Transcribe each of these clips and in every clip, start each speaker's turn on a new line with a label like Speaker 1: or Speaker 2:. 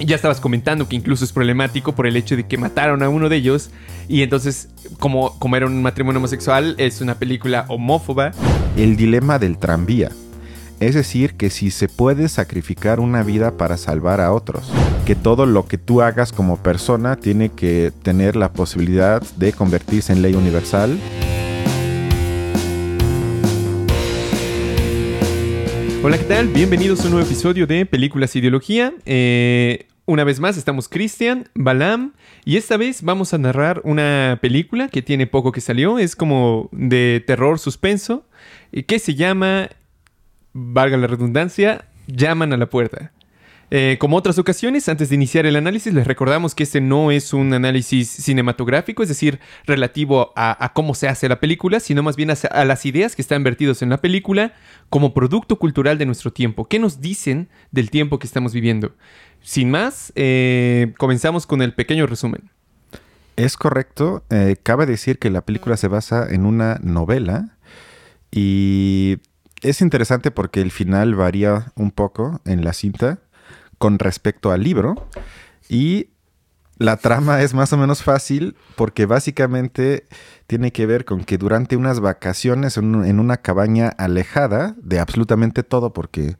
Speaker 1: Ya estabas comentando que incluso es problemático por el hecho de que mataron a uno de ellos y entonces como, como era un matrimonio homosexual es una película homófoba.
Speaker 2: El dilema del tranvía. Es decir, que si se puede sacrificar una vida para salvar a otros, que todo lo que tú hagas como persona tiene que tener la posibilidad de convertirse en ley universal.
Speaker 1: Hola, ¿qué tal? Bienvenidos a un nuevo episodio de Películas Ideología. Eh, una vez más estamos Cristian, Balam y esta vez vamos a narrar una película que tiene poco que salió, es como de terror suspenso, que se llama, valga la redundancia, Llaman a la puerta. Eh, como otras ocasiones, antes de iniciar el análisis, les recordamos que este no es un análisis cinematográfico, es decir, relativo a, cómo se hace la película, sino más bien a, las ideas que están vertidos en la película como producto cultural de nuestro tiempo. ¿Qué nos dicen del tiempo que estamos viviendo? Sin más, eh, comenzamos con el pequeño resumen.
Speaker 2: Es correcto. Eh, cabe decir que la película se basa en una novela y es interesante porque el final varía un poco en la cinta con respecto al libro. Y la trama es más o menos fácil porque básicamente tiene que ver con que durante unas vacaciones en, una cabaña alejada de absolutamente todo, porque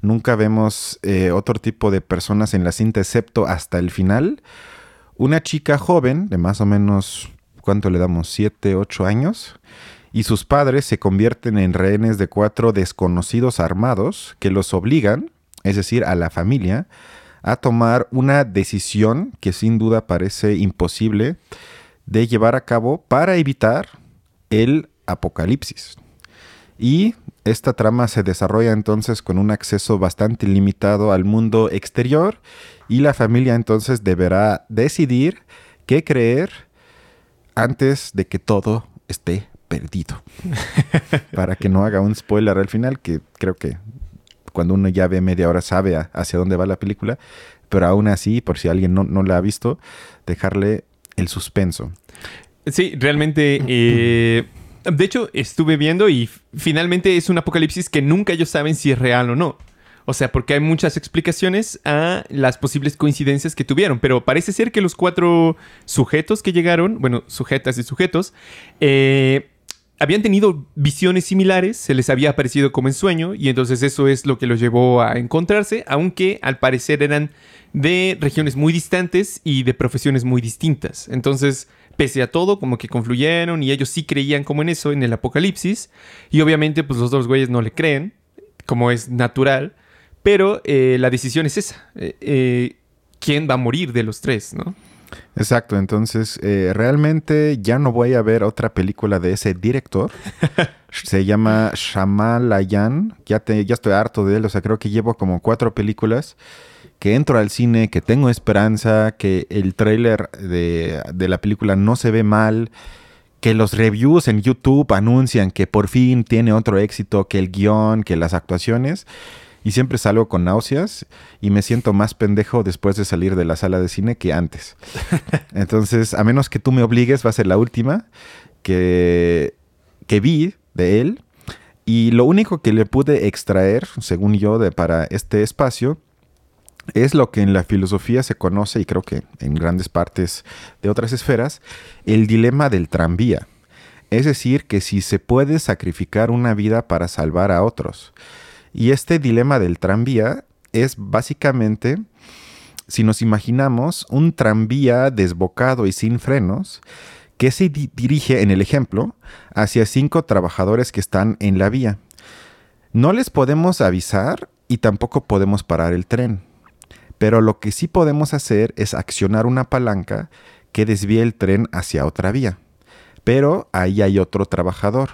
Speaker 2: nunca vemos eh, otro tipo de personas en la cinta excepto hasta el final, una chica joven de más o menos, ¿cuánto le damos? ¿Siete, ocho años? Y sus padres se convierten en rehenes de cuatro desconocidos armados que los obligan es decir, a la familia, a tomar una decisión que sin duda parece imposible de llevar a cabo para evitar el apocalipsis. Y esta trama se desarrolla entonces con un acceso bastante limitado al mundo exterior y la familia entonces deberá decidir qué creer antes de que todo esté perdido. Para que no haga un spoiler al final, que creo que cuando uno ya ve media hora sabe hacia dónde va la película, pero aún así, por si alguien no, la ha visto, dejarle el suspenso.
Speaker 1: Sí, realmente... Eh, de hecho, estuve viendo y finalmente es un apocalipsis que nunca ellos saben si es real o no. O sea, porque hay muchas explicaciones a las posibles coincidencias que tuvieron, pero parece ser que los cuatro sujetos que llegaron, bueno, sujetas y sujetos, eh, habían tenido visiones similares, se les había aparecido como en sueño, y entonces eso es lo que los llevó a encontrarse, aunque al parecer eran de regiones muy distantes y de profesiones muy distintas. Entonces, pese a todo, como que confluyeron y ellos sí creían como en eso, en el apocalipsis, y obviamente pues los dos güeyes no le creen, como es natural, pero eh, la decisión es esa, eh, eh, ¿quién va a morir de los tres, no?
Speaker 2: Exacto, entonces eh, realmente ya no voy a ver otra película de ese director. Se llama Shamalayan. Ya, te, ya estoy harto de él, o sea, creo que llevo como cuatro películas que entro al cine, que tengo esperanza, que el tráiler de, de la película no se ve mal, que los reviews en YouTube anuncian que por fin tiene otro éxito, que el guion, que las actuaciones y siempre salgo con náuseas y me siento más pendejo después de salir de la sala de cine que antes. Entonces, a menos que tú me obligues, va a ser la última que, que vi de él. Y lo único que le pude extraer, según yo, de, para este espacio, es lo que en la filosofía se conoce, y creo que en grandes partes de otras esferas, el dilema del tranvía. Es decir, que si se puede sacrificar una vida para salvar a otros. Y este dilema del tranvía es básicamente, si nos imaginamos, un tranvía desbocado y sin frenos que se dirige, en el ejemplo, hacia cinco trabajadores que están en la vía. No les podemos avisar y tampoco podemos parar el tren. Pero lo que sí podemos hacer es accionar una palanca que desvíe el tren hacia otra vía. Pero ahí hay otro trabajador,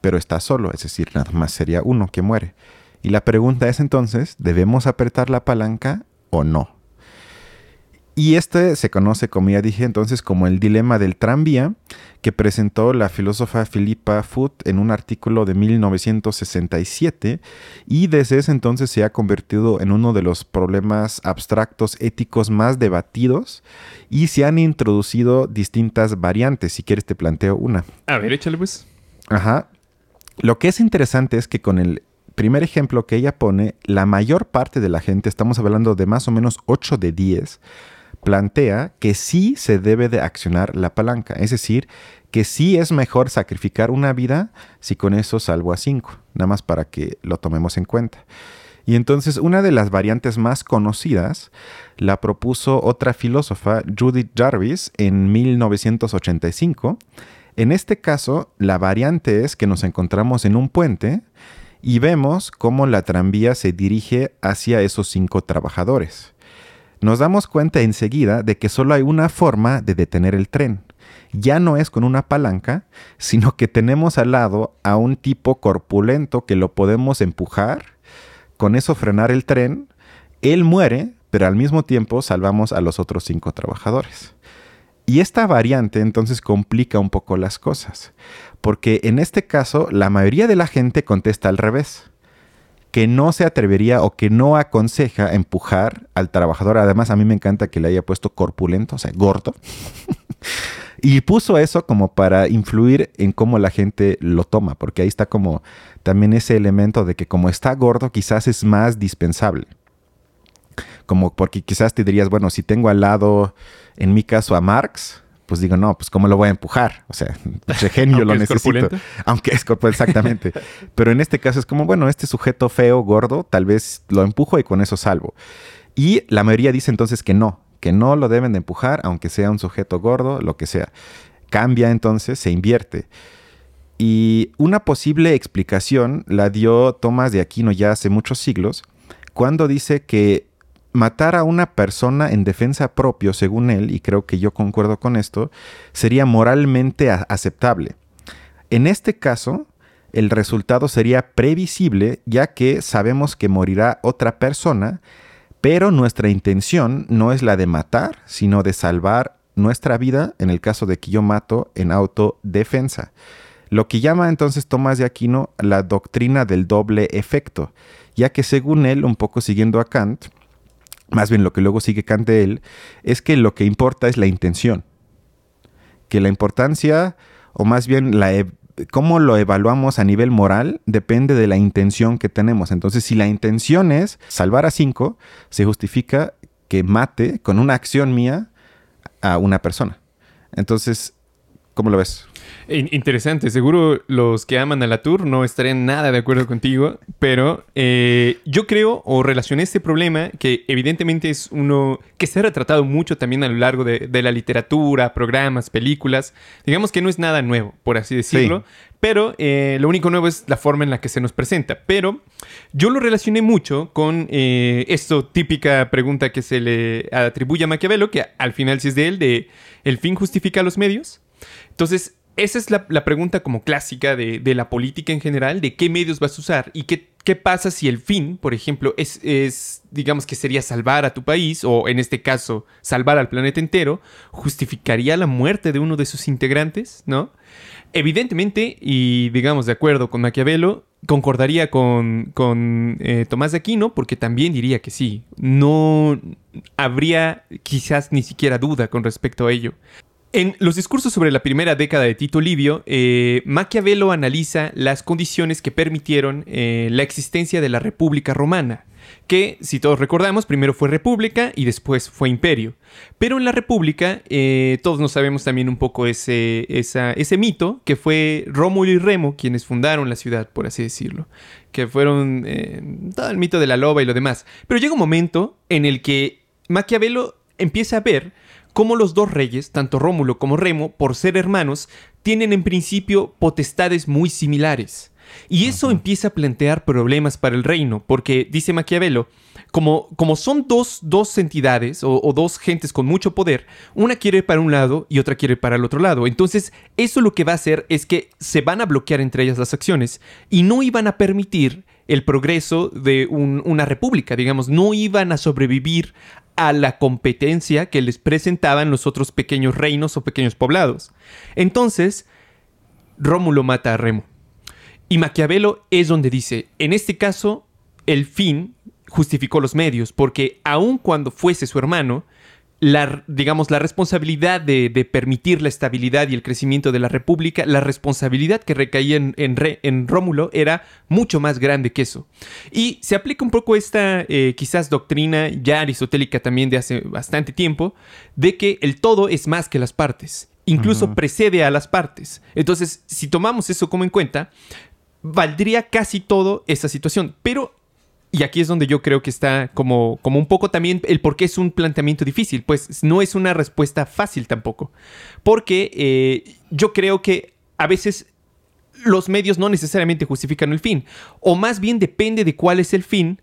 Speaker 2: pero está solo, es decir, nada más sería uno que muere. Y la pregunta es entonces, ¿debemos apretar la palanca o no? Y este se conoce, como ya dije entonces, como el dilema del tranvía, que presentó la filósofa Philippa Foot en un artículo de 1967 y desde ese entonces se ha convertido en uno de los problemas abstractos éticos más debatidos y se han introducido distintas variantes. Si quieres te planteo una.
Speaker 1: A ver, échale pues.
Speaker 2: Ajá. Lo que es interesante es que con el primer ejemplo que ella pone, la mayor parte de la gente, estamos hablando de más o menos 8 de 10, plantea que sí se debe de accionar la palanca. Es decir, que sí es mejor sacrificar una vida si con eso salvo a 5. Nada más para que lo tomemos en cuenta. Y entonces una de las variantes más conocidas la propuso otra filósofa, Judith Jarvis, en 1985. En este caso, la variante es que nos encontramos en un puente y vemos cómo la tranvía se dirige hacia esos cinco trabajadores. Nos damos cuenta enseguida de que solo hay una forma de detener el tren. Ya no es con una palanca, sino que tenemos al lado a un tipo corpulento que lo podemos empujar, con eso frenar el tren, él muere, pero al mismo tiempo salvamos a los otros cinco trabajadores. Y esta variante entonces complica un poco las cosas, porque en este caso la mayoría de la gente contesta al revés, que no se atrevería o que no aconseja empujar al trabajador. Además, a mí me encanta que le haya puesto corpulento, o sea, gordo. y puso eso como para influir en cómo la gente lo toma, porque ahí está como también ese elemento de que como está gordo quizás es más dispensable como porque quizás te dirías, bueno, si tengo al lado, en mi caso, a Marx, pues digo, no, pues ¿cómo lo voy a empujar? O sea, ese genio lo necesito. Aunque es corpulento, exactamente. Pero en este caso es como, bueno, este sujeto feo, gordo, tal vez lo empujo y con eso salvo. Y la mayoría dice entonces que no, que no lo deben de empujar, aunque sea un sujeto gordo, lo que sea. Cambia entonces, se invierte. Y una posible explicación la dio Tomás de Aquino ya hace muchos siglos, cuando dice que matar a una persona en defensa propio, según él, y creo que yo concuerdo con esto, sería moralmente aceptable. En este caso, el resultado sería previsible, ya que sabemos que morirá otra persona, pero nuestra intención no es la de matar, sino de salvar nuestra vida en el caso de que yo mato en autodefensa. Lo que llama entonces Tomás de Aquino la doctrina del doble efecto, ya que según él, un poco siguiendo a Kant, más bien lo que luego sigue Kant de él, es que lo que importa es la intención. Que la importancia, o más bien la, cómo lo evaluamos a nivel moral, depende de la intención que tenemos. Entonces, si la intención es salvar a cinco, se justifica que mate con una acción mía a una persona. Entonces, ¿cómo lo ves?
Speaker 1: Interesante, seguro los que aman a la tour no estarían nada de acuerdo contigo, pero eh, yo creo o relacioné este problema que evidentemente es uno que se ha retratado mucho también a lo largo de, la literatura, programas, películas. Digamos que no es nada nuevo, por así decirlo, pero eh, lo único nuevo es la forma en la que se nos presenta. Pero yo lo relacioné mucho con eh, esto típica pregunta que se le atribuye a Maquiavelo, que al final sí es de él, de ¿el fin justifica los medios? Entonces, esa es la, pregunta como clásica de, la política en general, de qué medios vas a usar y qué, qué pasa si el fin, por ejemplo, es, es, digamos que sería salvar a tu país o en este caso salvar al planeta entero, justificaría la muerte de uno de sus integrantes, ¿no? Evidentemente, y digamos de acuerdo con Maquiavelo, concordaría con, con eh, Tomás de Aquino porque también diría que sí, no habría quizás ni siquiera duda con respecto a ello. En los discursos sobre la primera década de Tito Livio, eh, Maquiavelo analiza las condiciones que permitieron eh, la existencia de la República Romana, que, si todos recordamos, primero fue República y después fue Imperio. Pero en la República, eh, todos nos sabemos también un poco ese, ese mito, que fue Rómulo y Remo quienes fundaron la ciudad, por así decirlo, que fueron todo el mito de la loba y lo demás. Pero llega un momento en el que Maquiavelo empieza a ver cómo los dos reyes, tanto Rómulo como Remo, por ser hermanos, tienen en principio potestades muy similares. Y eso empieza a plantear problemas para el reino, porque dice Maquiavelo, como, como son dos, dos entidades o, o, dos gentes con mucho poder, una quiere ir para un lado y otra quiere ir para el otro lado. Entonces, eso lo que va a hacer es que se van a bloquear entre ellas las acciones y no iban a permitir el progreso de una república, digamos, no iban a sobrevivir a la competencia que les presentaban los otros pequeños reinos o pequeños poblados. Entonces, Rómulo mata a Remo. Y Maquiavelo es donde dice, en este caso, el fin justificó los medios, porque aun cuando fuese su hermano, la, digamos, la responsabilidad de, permitir la estabilidad y el crecimiento de la República, la responsabilidad que recaía en, en, Rómulo era mucho más grande que eso. Y se aplica un poco esta, eh, quizás, doctrina ya aristotélica también de hace bastante tiempo, de que el todo es más que las partes. Incluso precede a las partes. Entonces, si tomamos eso como en cuenta, valdría casi todo esa situación. Pero y aquí es donde yo creo que está como, como un poco también el por qué es un planteamiento difícil. Pues no es una respuesta fácil tampoco. Porque eh, yo creo que a veces los medios no necesariamente justifican el fin. O más bien depende de cuál es el fin,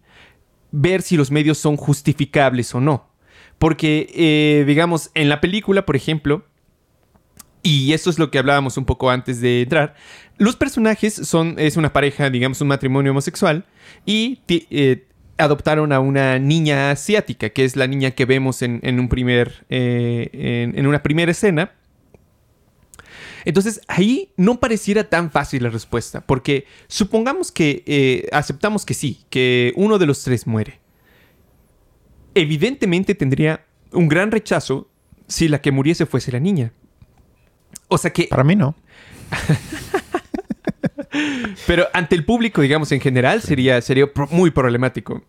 Speaker 1: ver si los medios son justificables o no. Porque, eh, digamos, en la película, por ejemplo, y eso es lo que hablábamos un poco antes de entrar. Los personajes son, es una pareja, digamos, un matrimonio homosexual y eh, adoptaron a una niña asiática, que es la niña que vemos en, un primer, eh, en, una primera escena. Entonces ahí no pareciera tan fácil la respuesta, porque supongamos que eh, aceptamos que sí, que uno de los tres muere. Evidentemente tendría un gran rechazo si la que muriese fuese la niña. O sea que...
Speaker 2: Para mí no.
Speaker 1: Pero ante el público, digamos, en general, sería, sería muy problemático.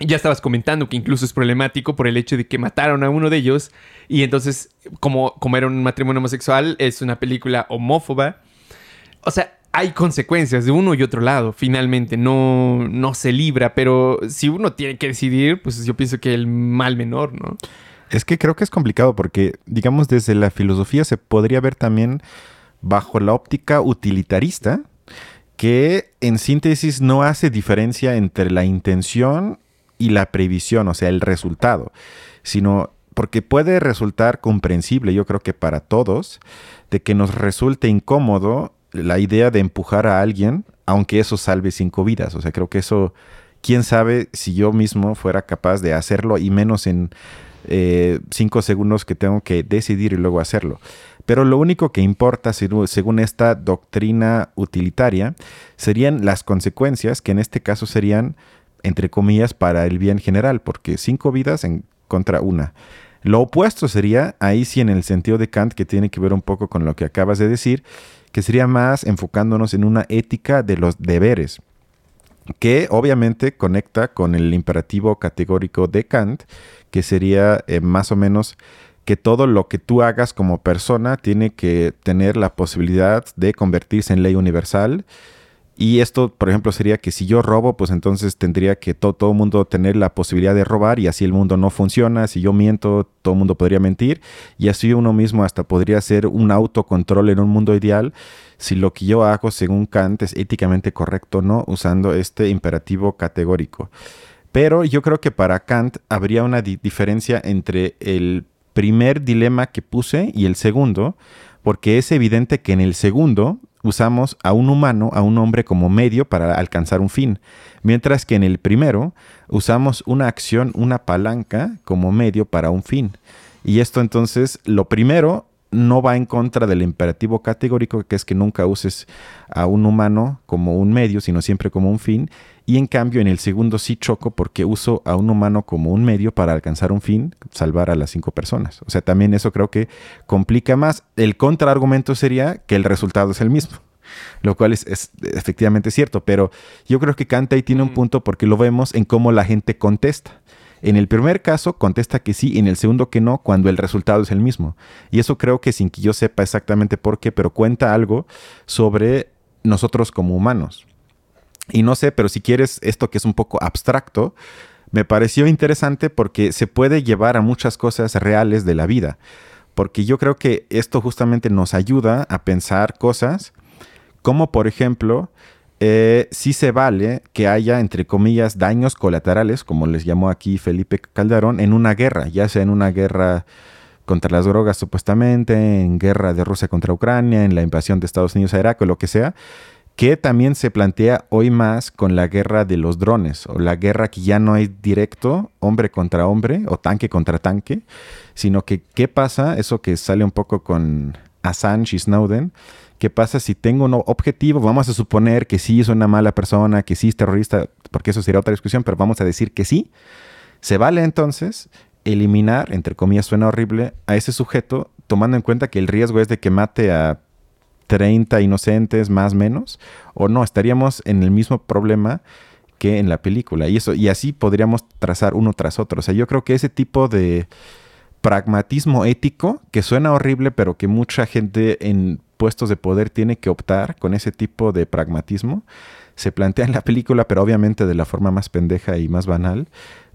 Speaker 1: Ya estabas comentando que incluso es problemático por el hecho de que mataron a uno de ellos y entonces, como, como era un matrimonio homosexual, es una película homófoba. O sea, hay consecuencias de uno y otro lado, finalmente, no, no se libra, pero si uno tiene que decidir, pues yo pienso que el mal menor, ¿no?
Speaker 2: Es que creo que es complicado porque, digamos, desde la filosofía se podría ver también bajo la óptica utilitarista, que en síntesis no hace diferencia entre la intención y la previsión, o sea, el resultado, sino porque puede resultar comprensible, yo creo que para todos, de que nos resulte incómodo la idea de empujar a alguien, aunque eso salve cinco vidas. O sea, creo que eso, quién sabe si yo mismo fuera capaz de hacerlo y menos en eh, cinco segundos que tengo que decidir y luego hacerlo. Pero lo único que importa, según esta doctrina utilitaria, serían las consecuencias, que en este caso serían, entre comillas, para el bien general, porque cinco vidas en contra una. Lo opuesto sería, ahí sí en el sentido de Kant, que tiene que ver un poco con lo que acabas de decir, que sería más enfocándonos en una ética de los deberes que obviamente conecta con el imperativo categórico de Kant, que sería eh, más o menos que todo lo que tú hagas como persona tiene que tener la posibilidad de convertirse en ley universal. Y esto, por ejemplo, sería que si yo robo, pues entonces tendría que todo el mundo tener la posibilidad de robar y así el mundo no funciona. Si yo miento, todo el mundo podría mentir y así uno mismo hasta podría ser un autocontrol en un mundo ideal si lo que yo hago según Kant es éticamente correcto o no, usando este imperativo categórico. Pero yo creo que para Kant habría una diferencia entre el primer dilema que puse y el segundo, porque es evidente que en el segundo usamos a un humano, a un hombre como medio para alcanzar un fin, mientras que en el primero usamos una acción, una palanca como medio para un fin. Y esto entonces, lo primero no va en contra del imperativo categórico, que es que nunca uses a un humano como un medio, sino siempre como un fin. Y en cambio, en el segundo sí choco porque uso a un humano como un medio para alcanzar un fin, salvar a las cinco personas. O sea, también eso creo que complica más. El contraargumento sería que el resultado es el mismo lo cual es, efectivamente cierto, pero yo creo que Kant ahí tiene un mm. punto porque lo vemos en cómo la gente contesta. En el primer caso contesta que sí, en el segundo que no, cuando el resultado es el mismo. Y eso creo que sin que yo sepa exactamente por qué, pero cuenta algo sobre nosotros como humanos. Y no sé, pero si quieres esto que es un poco abstracto, me pareció interesante porque se puede llevar a muchas cosas reales de la vida. Porque yo creo que esto justamente nos ayuda a pensar cosas como por ejemplo eh, sí se vale que haya, entre comillas, daños colaterales, como les llamó aquí Felipe Calderón, en una guerra, ya sea en una guerra contra las drogas supuestamente, en guerra de Rusia contra Ucrania, en la invasión de Estados Unidos a Irak o lo que sea, que también se plantea hoy más con la guerra de los drones o la guerra que ya no es directo hombre contra hombre o tanque contra tanque, sino que qué pasa, eso que sale un poco con Assange y Snowden, ¿Qué pasa si tengo un objetivo? Vamos a suponer que sí es una mala persona, que sí es terrorista, porque eso sería otra discusión, pero vamos a decir que sí. ¿Se vale entonces eliminar, entre comillas suena horrible, a ese sujeto, tomando en cuenta que el riesgo es de que mate a 30 inocentes más menos, o no, estaríamos en el mismo problema que en la película. Y, eso, y así podríamos trazar uno tras otro. O sea, yo creo que ese tipo de pragmatismo ético, que suena horrible, pero que mucha gente en puestos de poder tiene que optar con ese tipo de pragmatismo, se plantea en la película, pero obviamente de la forma más pendeja y más banal.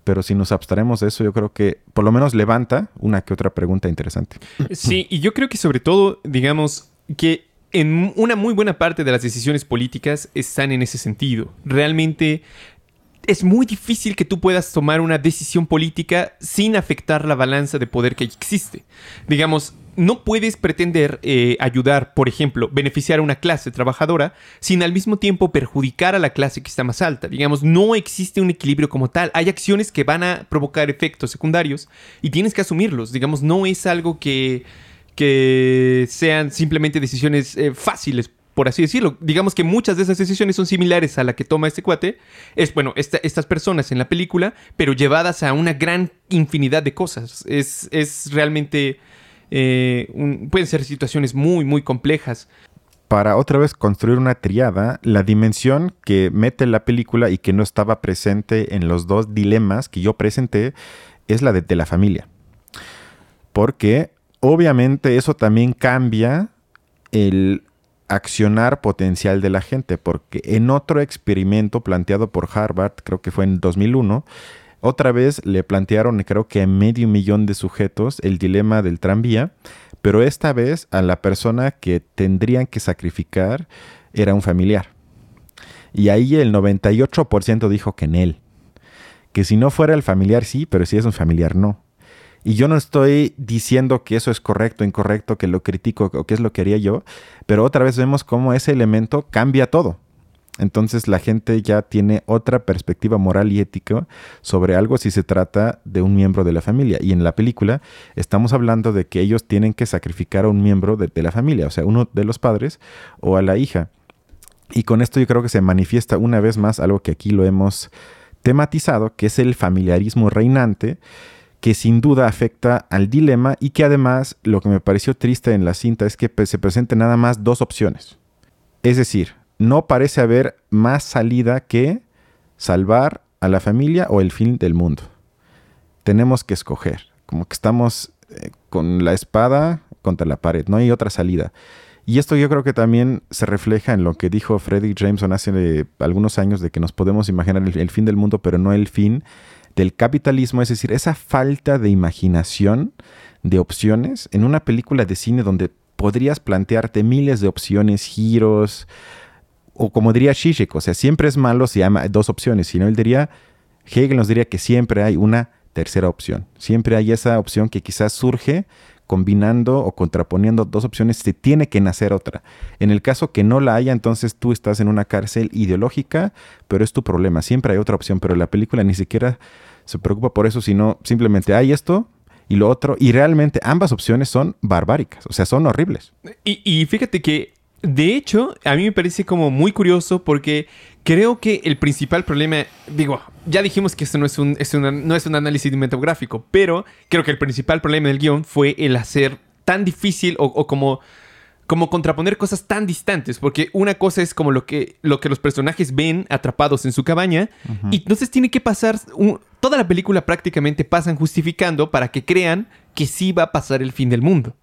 Speaker 2: Pero si nos abstraemos de eso, yo creo que por lo menos levanta una que otra pregunta interesante.
Speaker 1: Sí, y yo creo que sobre todo, digamos, que en una muy buena parte de las decisiones políticas están en ese sentido. Realmente es muy difícil que tú puedas tomar una decisión política sin afectar la balanza de poder que existe. Digamos, no puedes pretender eh, ayudar, por ejemplo, beneficiar a una clase trabajadora sin al mismo tiempo perjudicar a la clase que está más alta. Digamos, no existe un equilibrio como tal. Hay acciones que van a provocar efectos secundarios y tienes que asumirlos. Digamos, no es algo que, que sean simplemente decisiones eh, fáciles por así decirlo. Digamos que muchas de esas decisiones son similares a la que toma este cuate. Es, bueno, estas personas en la película, pero llevadas a una gran infinidad de cosas. Es, es realmente... Eh, pueden ser situaciones muy, muy complejas.
Speaker 2: Para otra vez construir una triada, la dimensión que mete la película y que no estaba presente en los dos dilemas que yo presenté es la de, de la familia. Porque obviamente eso también cambia el accionar potencial de la gente, porque en otro experimento planteado por Harvard, creo que fue en 2001, otra vez le plantearon, creo que a medio millón de sujetos, el dilema del tranvía, pero esta vez a la persona que tendrían que sacrificar era un familiar. Y ahí el 98% dijo que en él. Que si no fuera el familiar sí, pero si es un familiar no. Y yo no estoy diciendo que eso es correcto, incorrecto, que lo critico o que es lo que haría yo, pero otra vez vemos cómo ese elemento cambia todo. Entonces la gente ya tiene otra perspectiva moral y ética sobre algo si se trata de un miembro de la familia. Y en la película estamos hablando de que ellos tienen que sacrificar a un miembro de, la familia, o sea, uno de los padres o a la hija. Y con esto yo creo que se manifiesta una vez más algo que aquí lo hemos tematizado, que es el familiarismo reinante que sin duda afecta al dilema y que además lo que me pareció triste en la cinta es que se presenten nada más dos opciones. Es decir, no parece haber más salida que salvar a la familia o el fin del mundo. Tenemos que escoger, como que estamos eh, con la espada contra la pared, no hay otra salida. Y esto yo creo que también se refleja en lo que dijo Freddy Jameson hace algunos años de que nos podemos imaginar el fin del mundo, pero no el fin del capitalismo, es decir, esa falta de imaginación, de opciones, en una película de cine donde podrías plantearte miles de opciones, giros, o como diría Zizek, o sea, siempre es malo si hay dos opciones, sino él diría, Hegel nos diría que siempre hay una tercera opción, siempre hay esa opción que quizás surge combinando o contraponiendo dos opciones, se tiene que nacer otra. En el caso que no la haya, entonces tú estás en una cárcel ideológica, pero es tu problema. Siempre hay otra opción, pero la película ni siquiera se preocupa por eso, sino simplemente hay esto y lo otro. Y realmente ambas opciones son barbáricas, o sea, son horribles.
Speaker 1: Y, fíjate que, de hecho, a mí me parece como muy curioso porque creo que el principal problema, digo, ya dijimos que esto no es un, no es un análisis cinematográfico, pero creo que el principal problema del guion fue el hacer tan difícil o como como contraponer cosas tan distantes, porque una cosa es como lo que, lo que los personajes ven atrapados en su cabaña, y entonces tiene que pasar, toda la película prácticamente pasan justificando para que crean que sí va a pasar el fin del mundo.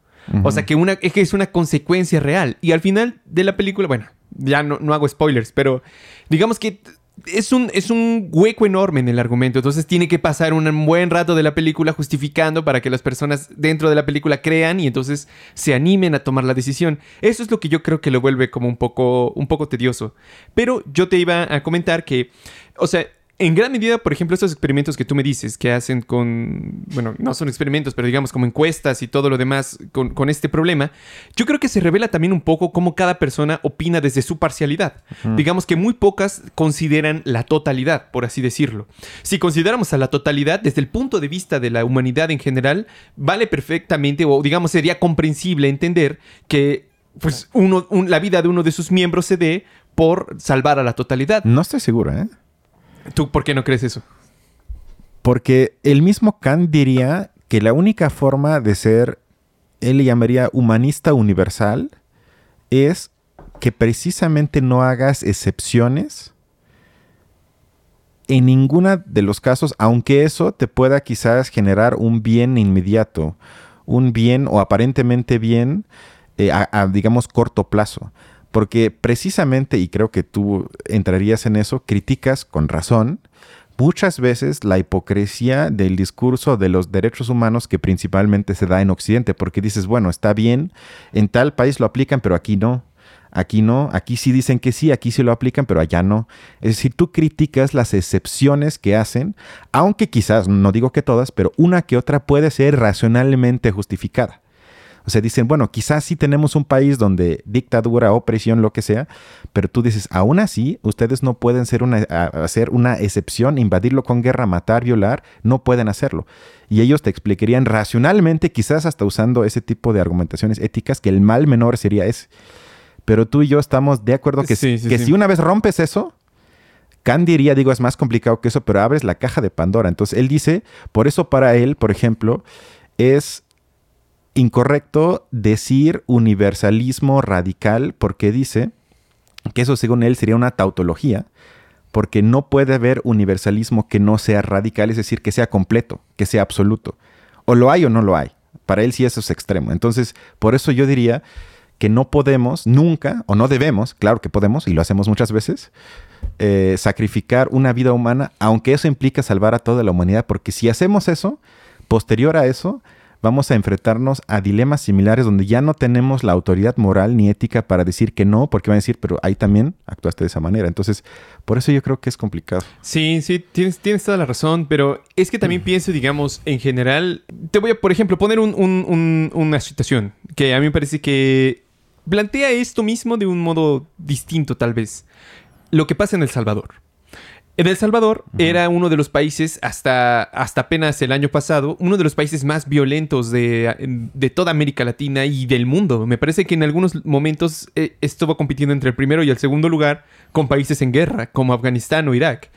Speaker 1: O sea, que, una, es que es una consecuencia real. Y al final de la película, bueno, ya no, no hago spoilers, pero digamos que es un, es un hueco enorme en el argumento. Entonces tiene que pasar un buen rato de la película justificando para que las personas dentro de la película crean y entonces se animen a tomar la decisión. Eso es lo que yo creo que lo vuelve como un poco, un poco tedioso. Pero yo te iba a comentar que, o sea, en gran medida, por ejemplo, estos experimentos que tú me dices que hacen con, bueno, no son experimentos, pero digamos como encuestas y todo lo demás con, este problema, yo creo que se revela también un poco cómo cada persona opina desde su parcialidad. Digamos que muy pocas consideran la totalidad, por así decirlo. Si consideramos a la totalidad desde el punto de vista de la humanidad en general, vale perfectamente, o digamos sería comprensible entender que pues uno, la vida de uno de sus miembros se dé por salvar a la totalidad.
Speaker 2: No estoy seguro, ¿eh?
Speaker 1: ¿Tú por qué no crees eso?
Speaker 2: Porque el mismo Kant diría que la única forma de ser, él le llamaría humanista universal, es que precisamente no hagas excepciones en ninguna de los casos, aunque eso te pueda quizás generar un bien inmediato, un bien o aparentemente bien eh, a, digamos, corto plazo. Porque precisamente, y creo que tú entrarías en eso, criticas con razón muchas veces la hipocresía del discurso de los derechos humanos que principalmente se da en Occidente, porque dices, bueno, está bien, en tal país lo aplican, pero aquí no. Aquí no, aquí sí dicen que sí, aquí sí lo aplican, pero allá no. Es decir, tú criticas las excepciones que hacen, aunque quizás, no digo que todas, pero una que otra puede ser racionalmente justificada. O sea, dicen, bueno, quizás sí tenemos un país donde dictadura, opresión, lo que sea, pero tú dices, aún así, ustedes no pueden ser una, hacer una excepción, invadirlo con guerra, matar, violar, no pueden hacerlo. Y ellos te explicarían racionalmente, quizás hasta usando ese tipo de argumentaciones éticas, que el mal menor sería ese. Pero tú y yo estamos de acuerdo que, que si una vez rompes eso, Kant diría, digo, es más complicado que eso, pero abres la caja de Pandora. Entonces él dice, por eso para él, por ejemplo, es incorrecto decir universalismo radical porque dice que eso según él sería una tautología, porque no puede haber universalismo que no sea radical, es decir, que sea completo, que sea absoluto. O lo hay o no lo hay. Para él sí eso es extremo. Entonces, por eso yo diría que no podemos nunca, o no debemos, claro que podemos, y lo hacemos muchas veces, eh, sacrificar una vida humana, aunque eso implica salvar a toda la humanidad, porque si hacemos eso, posterior a eso, vamos a enfrentarnos a dilemas similares donde ya no tenemos la autoridad moral ni ética para decir que no, porque van a decir, pero ahí también actuaste de esa manera. Entonces, por eso yo creo que es complicado.
Speaker 1: Sí, sí, tienes, tienes toda la razón, pero es que también mm. pienso, digamos, en general, te voy a, por ejemplo, poner una situación que a mí me parece que plantea esto mismo de un modo distinto, tal vez. Lo que pasa en El Salvador. En El Salvador era uno de los países, hasta, hasta apenas el año pasado, uno de los países más violentos de, toda América Latina y del mundo. Me parece que en algunos momentos eh, estuvo compitiendo entre el primero y el segundo lugar con países en guerra, como Afganistán o Irak,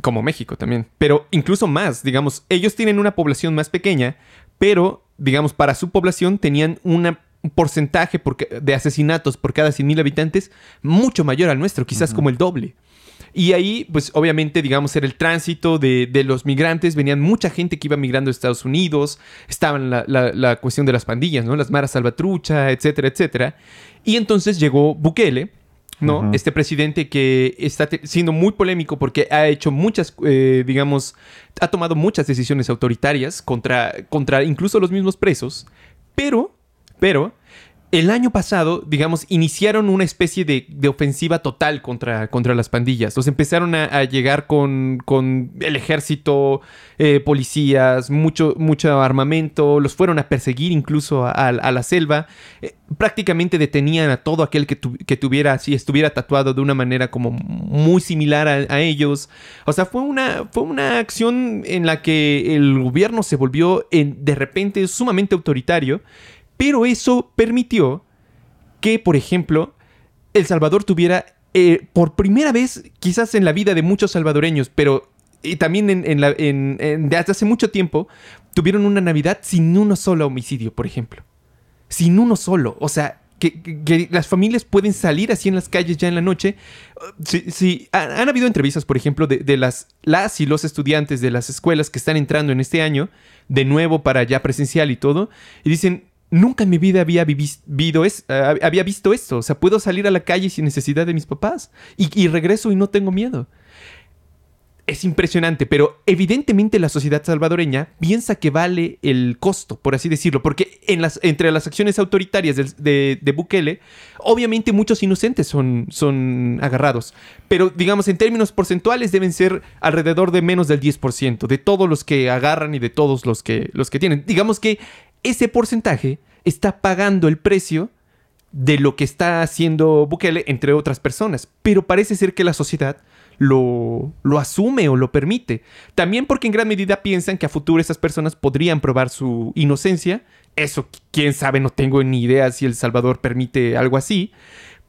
Speaker 1: como México también. Pero incluso más, digamos, ellos tienen una población más pequeña, pero, digamos, para su población tenían un porcentaje de asesinatos por cada 100.000 habitantes mucho mayor al nuestro, quizás como el doble. Y ahí, pues obviamente, digamos, era el tránsito de, los migrantes. Venían mucha gente que iba migrando a Estados Unidos. Estaban la, la, cuestión de las pandillas, ¿no? Las maras salvatrucha, etcétera, etcétera. Y entonces llegó Bukele, ¿no? Este presidente que está siendo muy polémico porque ha hecho muchas, eh, digamos, ha tomado muchas decisiones autoritarias contra, contra incluso los mismos presos. Pero, pero, el año pasado, digamos, iniciaron una especie de, ofensiva total contra, contra, las pandillas. Los empezaron a, llegar con, el ejército, eh, policías, mucho, mucho armamento, los fueron a perseguir incluso a, la selva. Eh, prácticamente detenían a todo aquel que, tuviera, si estuviera tatuado de una manera como muy similar a, ellos. O sea, fue una, fue una acción en la que el gobierno se volvió de repente sumamente autoritario pero eso permitió que, por ejemplo, El Salvador tuviera, eh, por primera vez, quizás en la vida de muchos salvadoreños, pero también en, desde hace mucho tiempo, tuvieron una Navidad sin uno solo homicidio, por ejemplo. Sin uno solo. O sea, que, las familias pueden salir así en las calles ya en la noche. Sí, han, habido entrevistas, por ejemplo, de, de, las, las y los estudiantes de las escuelas que están entrando en este año, de nuevo para ya presencial y todo, y dicen, nunca en mi vida había, vivido eh, había visto esto. O sea, puedo salir a la calle sin necesidad de mis papás y, regreso y no tengo miedo. Es impresionante, pero evidentemente la sociedad salvadoreña piensa que vale el costo, por así decirlo, porque entre las acciones autoritarias de, de, Bukele, obviamente muchos inocentes son, son agarrados, pero digamos en términos porcentuales deben ser alrededor de menos del 10% de todos los que agarran y de todos los que, los que tienen. Digamos que ese porcentaje está pagando el precio de lo que está haciendo Bukele entre otras personas. Pero parece ser que la sociedad lo, lo, asume o lo permite. También porque en gran medida piensan que a futuro esas personas podrían probar su inocencia. Eso, quién sabe, no tengo ni idea si El Salvador permite algo así.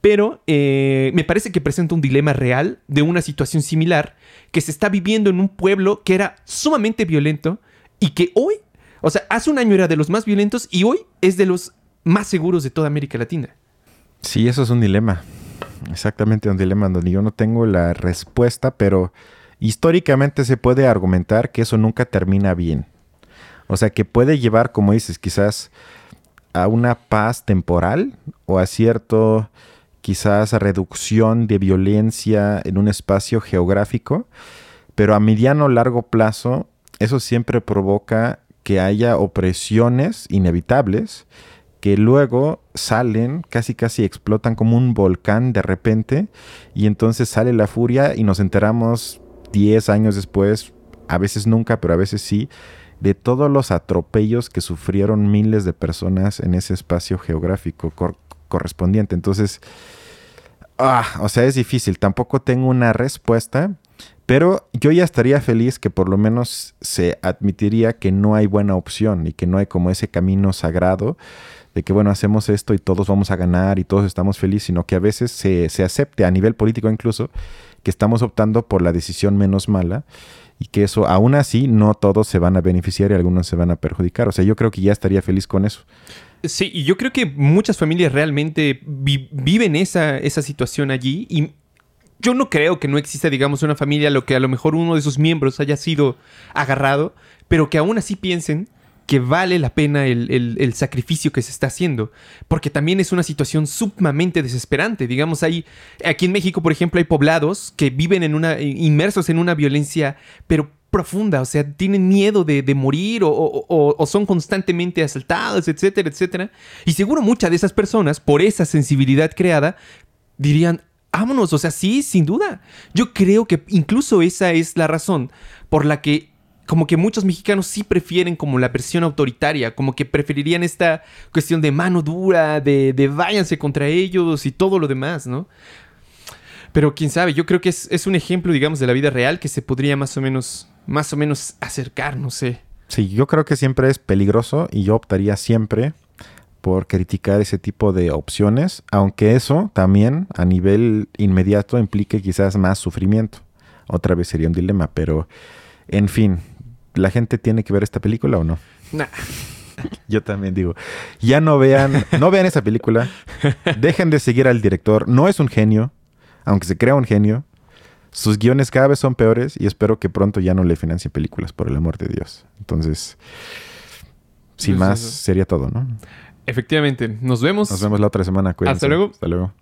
Speaker 1: pero eh, me parece que presenta un dilema real de una situación similar que se está viviendo en un pueblo que era sumamente violento y que hoy, o sea, hace un año era de los más violentos y hoy es de los más seguros de toda América Latina.
Speaker 2: Sí, eso es un dilema. Exactamente un dilema donde yo no tengo la respuesta, pero históricamente se puede argumentar que eso nunca termina bien. O sea, que puede llevar, como dices, quizás a una paz temporal o a cierto, quizás a reducción de violencia en un espacio geográfico, pero a mediano o largo plazo eso siempre provoca que haya opresiones inevitables que luego salen, casi casi explotan como un volcán de repente y entonces sale la furia y nos enteramos 10 años después, a veces nunca, pero a veces sí, de todos los atropellos que sufrieron miles de personas en ese espacio geográfico correspondiente. Entonces, ah, o sea, es difícil, tampoco tengo una respuesta, pero yo ya estaría feliz que por lo menos se admitiría que no hay buena opción y que no hay como ese camino sagrado de que, bueno, hacemos esto y todos vamos a ganar y todos estamos felices, sino que a veces se, se acepte a nivel político incluso que estamos optando por la decisión menos mala y que eso, aún así, no todos se van a beneficiar y algunos se van a perjudicar. O sea, yo creo que ya estaría feliz con eso.
Speaker 1: Sí, y yo creo que muchas familias realmente viven esa, esa situación allí y yo no creo que no exista, digamos, una familia lo que a lo mejor uno de sus miembros haya sido agarrado, pero que aún así piensen que vale la pena el, sacrificio que se está haciendo. Porque también es una situación sumamente desesperante. Digamos, hay, aquí en México, por ejemplo, hay poblados que viven en una, inmersos en una violencia, pero profunda, o sea, tienen miedo de, morir o, son constantemente asaltados, etcétera, etcétera. Y seguro muchas de esas personas, por esa sensibilidad creada, dirían, vámonos, o sea, sí, sin duda. Yo creo que incluso esa es la razón por la que como que muchos mexicanos sí prefieren como la versión autoritaria, como que preferirían esta cuestión de mano dura, de, de váyanse contra ellos y todo lo demás, ¿no? Pero quién sabe, yo creo que es, un ejemplo, digamos, de la vida real que se podría más o menos, más o menos acercar, no sé.
Speaker 2: Sí, yo creo que siempre es peligroso y yo optaría siempre por criticar ese tipo de opciones, aunque eso también a nivel inmediato implique quizás más sufrimiento. Otra vez sería un dilema, pero en fin, ¿la gente tiene que ver esta película o no?
Speaker 1: Nah.
Speaker 2: Yo también digo, ya no vean, no vean esa película, dejen de seguir al director, no es un genio, aunque se crea un genio, sus guiones cada vez son peores y espero que pronto ya no le financien películas, por el amor de Dios. Entonces, sin más, sería todo, ¿no?
Speaker 1: Efectivamente, nos vemos.
Speaker 2: Nos vemos la otra semana.
Speaker 1: Hasta luego.
Speaker 2: Hasta luego.